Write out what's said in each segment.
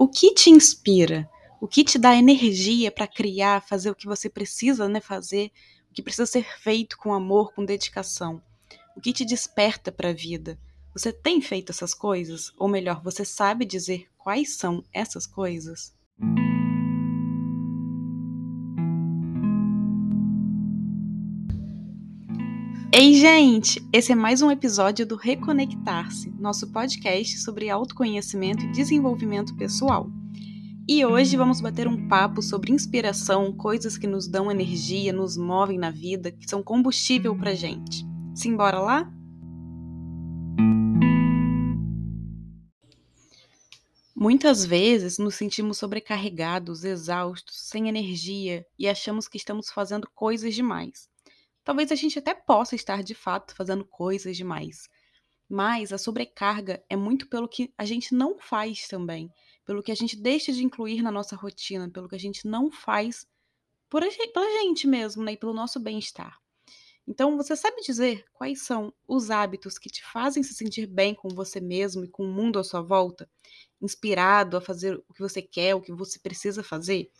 O que te inspira? O que te dá energia para criar, fazer o que você precisa, né, fazer, o que precisa ser feito com amor, com dedicação? O que te desperta para a vida? Você tem feito essas coisas? Ou melhor, você sabe dizer quais são essas coisas? Ei, gente! Esse é mais um episódio do Reconectar-se, nosso podcast sobre autoconhecimento e desenvolvimento pessoal. E hoje vamos bater um papo sobre inspiração, coisas que nos dão energia, nos movem na vida, que são combustível pra gente. Simbora lá? Muitas vezes nos sentimos sobrecarregados, exaustos, sem energia e achamos que estamos fazendo coisas demais. Talvez a gente até possa estar de fato fazendo coisas demais, mas a sobrecarga é muito pelo que a gente não faz também, pelo que a gente deixa de incluir na nossa rotina, pelo que a gente não faz por a gente, pela gente mesmo, né, e pelo nosso bem-estar. Então, você sabe dizer quais são os hábitos que te fazem se sentir bem com você mesmo e com o mundo à sua volta? Inspirado a fazer o que você quer, o que você precisa fazer?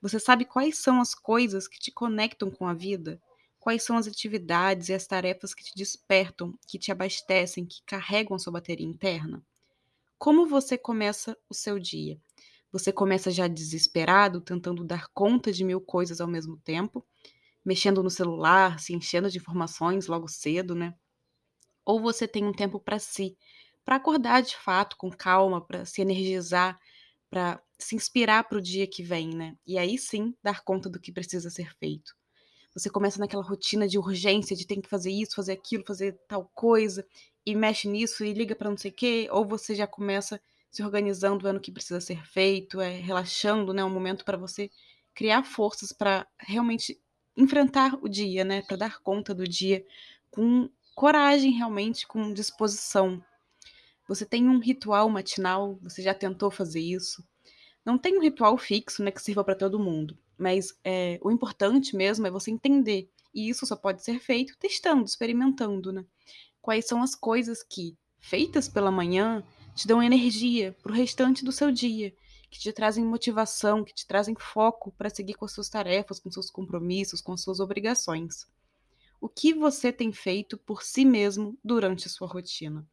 Você sabe quais são as coisas que te conectam com a vida? Quais são as atividades e as tarefas que te despertam, que te abastecem, que carregam a sua bateria interna? Como você começa o seu dia? Você começa já desesperado, tentando dar conta de mil coisas ao mesmo tempo, mexendo no celular, se enchendo de informações logo cedo, né? Ou você tem um tempo para si, para acordar de fato com calma, para se energizar, para se inspirar para o dia que vem, né? E aí sim dar conta do que precisa ser feito. Você começa naquela rotina de urgência, de tem que fazer isso, fazer aquilo, fazer tal coisa, e mexe nisso e liga para não sei o quê, ou você já começa se organizando, vendo o que precisa ser feito, é, relaxando, né? Um momento para você criar forças para realmente enfrentar o dia, né? Para dar conta do dia com coragem, realmente, com disposição. Você tem um ritual matinal? Você já tentou fazer isso? Não tem um ritual fixo, né, que sirva para todo mundo. Mas é, o importante mesmo é você entender. E isso só pode ser feito testando, experimentando, né? Quais são as coisas que, feitas pela manhã, te dão energia para o restante do seu dia, que te trazem motivação, que te trazem foco para seguir com as suas tarefas, com seus compromissos, com as suas obrigações. O que você tem feito por si mesmo durante a sua rotina?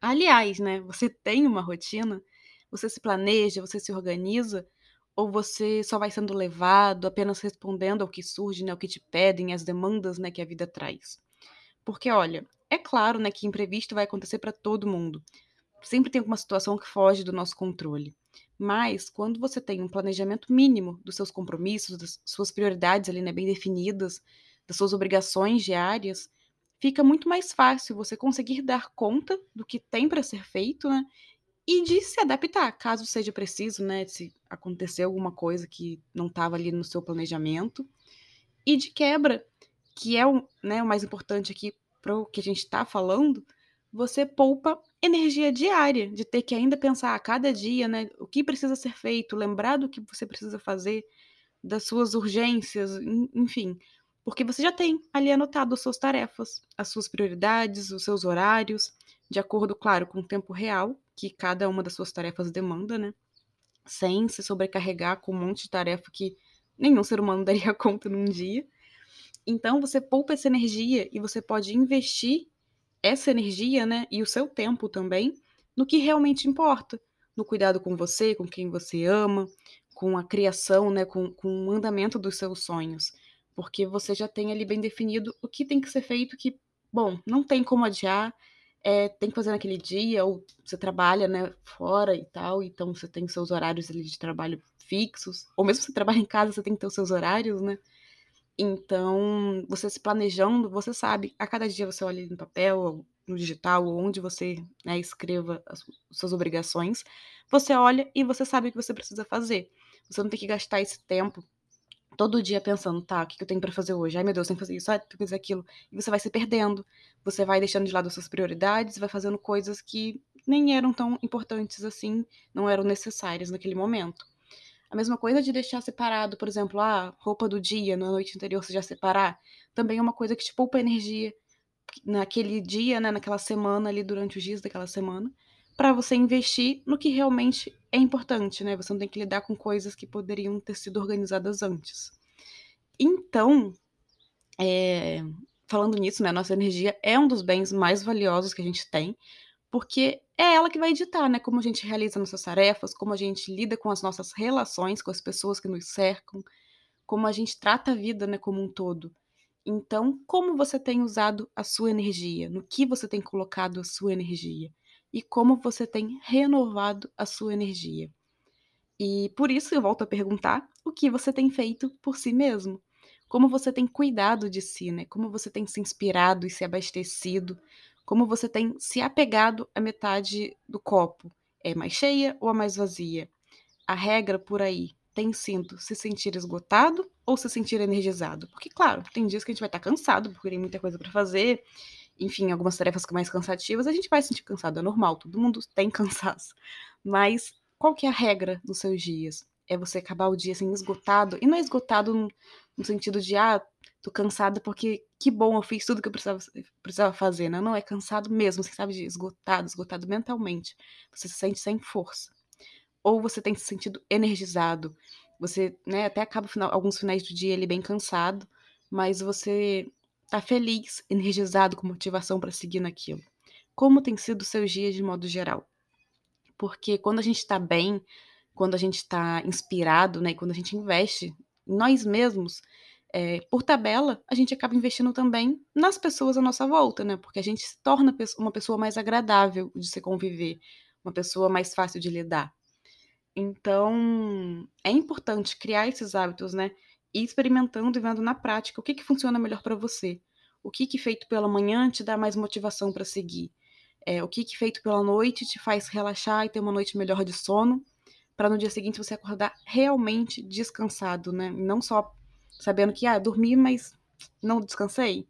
Aliás, né, você tem uma rotina? Você se planeja, você se organiza ou você só vai sendo levado, apenas respondendo ao que surge, né, ao que te pedem, às demandas, né, que a vida traz? Porque olha, é claro, né, que imprevisto vai acontecer para todo mundo. Sempre tem alguma situação que foge do nosso controle. Mas quando você tem um planejamento mínimo dos seus compromissos, das suas prioridades ali, né, bem definidas, das suas obrigações diárias, fica muito mais fácil você conseguir dar conta do que tem para ser feito, né? E de se adaptar, caso seja preciso, né? Se acontecer alguma coisa que não estava ali no seu planejamento. E de quebra, que é o, né, o mais importante aqui para o que a gente está falando, você poupa energia diária, de ter que ainda pensar a cada dia, né? O que precisa ser feito, lembrar do que você precisa fazer, das suas urgências, enfim. Porque você já tem ali anotado as suas tarefas, as suas prioridades, os seus horários, de acordo, claro, com o tempo real que cada uma das suas tarefas demanda, né? Sem se sobrecarregar com um monte de tarefa que nenhum ser humano daria conta num dia. Então você poupa essa energia e você pode investir essa energia, né, e o seu tempo também, no que realmente importa, no cuidado com você, com quem você ama, com a criação, né, com, com o andamento dos seus sonhos, porque você já tem ali bem definido o que tem que ser feito, que, bom, não tem como adiar, é, tem que fazer naquele dia, ou você trabalha, né, fora e tal, então você tem seus horários ali de trabalho fixos, ou mesmo se você trabalha em casa, você tem que ter os seus horários, né? Então, você se planejando, você sabe, a cada dia você olha no papel, ou no digital, ou onde você né, escreva as, as suas obrigações, você olha e você sabe o que você precisa fazer. Você não tem que gastar esse tempo todo dia pensando, tá, o que eu tenho para fazer hoje? Ai, meu Deus, tem que fazer isso, ai, tem que fazer aquilo. E você vai se perdendo. Você vai deixando de lado as suas prioridades, vai fazendo coisas que nem eram tão importantes assim, não eram necessárias naquele momento. A mesma coisa de deixar separado, por exemplo, a ah, roupa do dia, na noite anterior você já separar, também é uma coisa que te poupa energia naquele dia, né, naquela semana ali, durante os dias daquela semana, para você investir no que realmente é importante, né? Você não tem que lidar com coisas que poderiam ter sido organizadas antes. Então, é, falando nisso, né, nossa energia é um dos bens mais valiosos que a gente tem, porque é ela que vai editar, né, como a gente realiza nossas tarefas, como a gente lida com as nossas relações com as pessoas que nos cercam, como a gente trata a vida, né, como um todo. Então, como você tem usado a sua energia? No que você tem colocado a sua energia? E como você tem renovado a sua energia? E por isso eu volto a perguntar: o que você tem feito por si mesmo? Como você tem cuidado de si, né? Como você tem se inspirado e se abastecido? Como você tem se apegado à metade do copo? É mais cheia ou a mais vazia? A regra por aí tem sido se sentir esgotado ou se sentir energizado? Porque, claro, tem dias que a gente vai estar cansado, porque tem muita coisa para fazer, enfim, algumas tarefas mais cansativas, a gente vai se sentir cansado, é normal, todo mundo tem cansaço. Mas qual que é a regra dos seus dias? É você acabar o dia assim esgotado, e não é esgotado no, sentido de, ah, tô cansado porque que bom, eu fiz tudo que eu precisava, precisava fazer, né? Não, é cansado mesmo, você sabe, de esgotado, esgotado mentalmente. Você se sente sem força ou você tem se sentido energizado. Você, né, até acaba final, alguns finais do dia ele bem cansado, mas você tá feliz, energizado, com motivação para seguir naquilo. Como tem sido seus dias de modo geral? Porque quando a gente está bem, quando a gente está inspirado, né, quando a gente investe em nós mesmos, é, por tabela, a gente acaba investindo também nas pessoas à nossa volta, né? Porque a gente se torna uma pessoa mais agradável de se conviver, uma pessoa mais fácil de lidar. Então, é importante criar esses hábitos, né? E experimentando e vendo na prática o que, que funciona melhor para você. O que, que feito pela manhã te dá mais motivação para seguir. É, o que, que feito pela noite te faz relaxar e ter uma noite melhor de sono, para no dia seguinte você acordar realmente descansado, né? Não só sabendo que, ah, dormi, mas não descansei.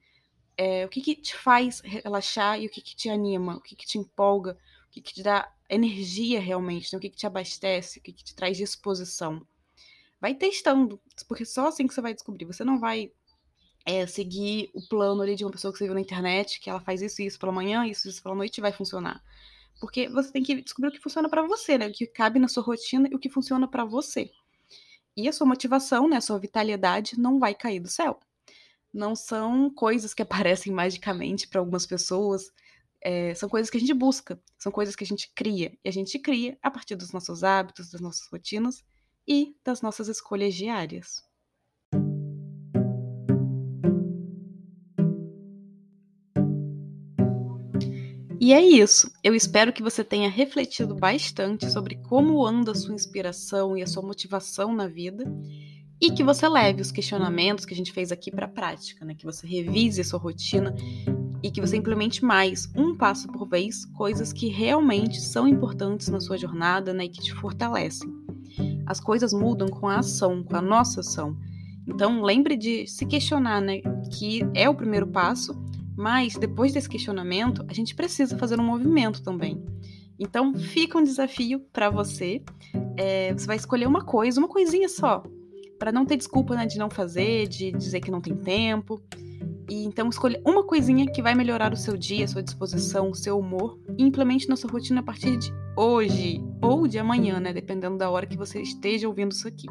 É, o que, que te faz relaxar e o que, que te anima, o que, que te empolga, o que, que te dá energia realmente, né? o que, que te abastece, o que, que te traz disposição. Vai testando, porque só assim que você vai descobrir. Você não vai é, seguir o plano ali de uma pessoa que você viu na internet, que ela faz isso e isso pela manhã, isso e isso pela noite e vai funcionar. Porque você tem que descobrir o que funciona para você, né? O que cabe na sua rotina e o que funciona para você. E a sua motivação, né, a sua vitalidade não vai cair do céu. Não são coisas que aparecem magicamente para algumas pessoas, é, são coisas que a gente busca, são coisas que a gente cria. E a gente cria a partir dos nossos hábitos, das nossas rotinas e das nossas escolhas diárias. E é isso. Eu espero que você tenha refletido bastante sobre como anda a sua inspiração e a sua motivação na vida e que você leve os questionamentos que a gente fez aqui para a prática, né? Que você revise a sua rotina e que você implemente mais, um passo por vez, coisas que realmente são importantes na sua jornada né, e que te fortalecem. As coisas mudam com a ação, com a nossa ação. Então, lembre de se questionar, né? Que é o primeiro passo, mas depois desse questionamento, a gente precisa fazer um movimento também. Então, fica um desafio para você. É, você vai escolher uma coisa, uma coisinha só, para não ter desculpa né, de não fazer, de dizer que não tem tempo. E então escolha uma coisinha que vai melhorar o seu dia, a sua disposição, o seu humor e implemente na sua rotina a partir de hoje ou de amanhã, né, dependendo da hora que você esteja ouvindo isso aqui.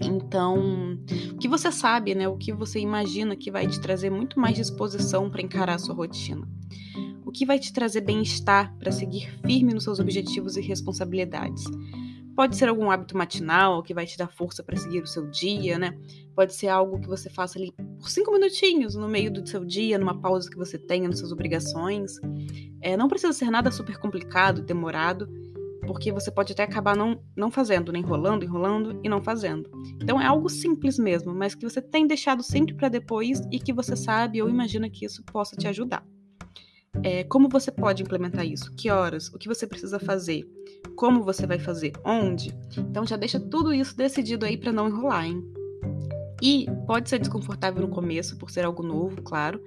Então, o que você sabe, né, o que você imagina que vai te trazer muito mais disposição para encarar a sua rotina? O que vai te trazer bem-estar para seguir firme nos seus objetivos e responsabilidades? Pode ser algum hábito matinal que vai te dar força para seguir o seu dia, né? Pode ser algo que você faça ali por cinco minutinhos no meio do seu dia, numa pausa que você tenha nas suas obrigações. É, não precisa ser nada super complicado, demorado, porque você pode até acabar não, não fazendo, né? enrolando, enrolando e não fazendo. Então é algo simples mesmo, mas que você tem deixado sempre para depois e que você sabe ou imagina que isso possa te ajudar. É, como você pode implementar isso? Que horas? O que você precisa fazer? Como você vai fazer? Onde? Então já deixa tudo isso decidido aí para não enrolar, hein? E pode ser desconfortável no começo, por ser algo novo, claro.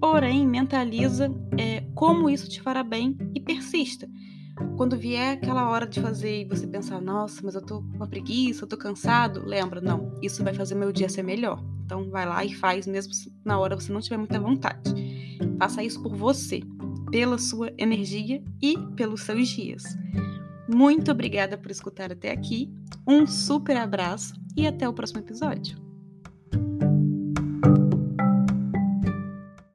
Porém, mentaliza é, como isso te fará bem e persista. Quando vier aquela hora de fazer e você pensar, nossa, mas eu tô com uma preguiça, eu tô cansado, lembra, não, isso vai fazer meu dia ser melhor. Então vai lá e faz, mesmo se na hora você não tiver muita vontade. Faça isso por você, pela sua energia e pelos seus dias. Muito obrigada por escutar até aqui. Um super abraço e até o próximo episódio.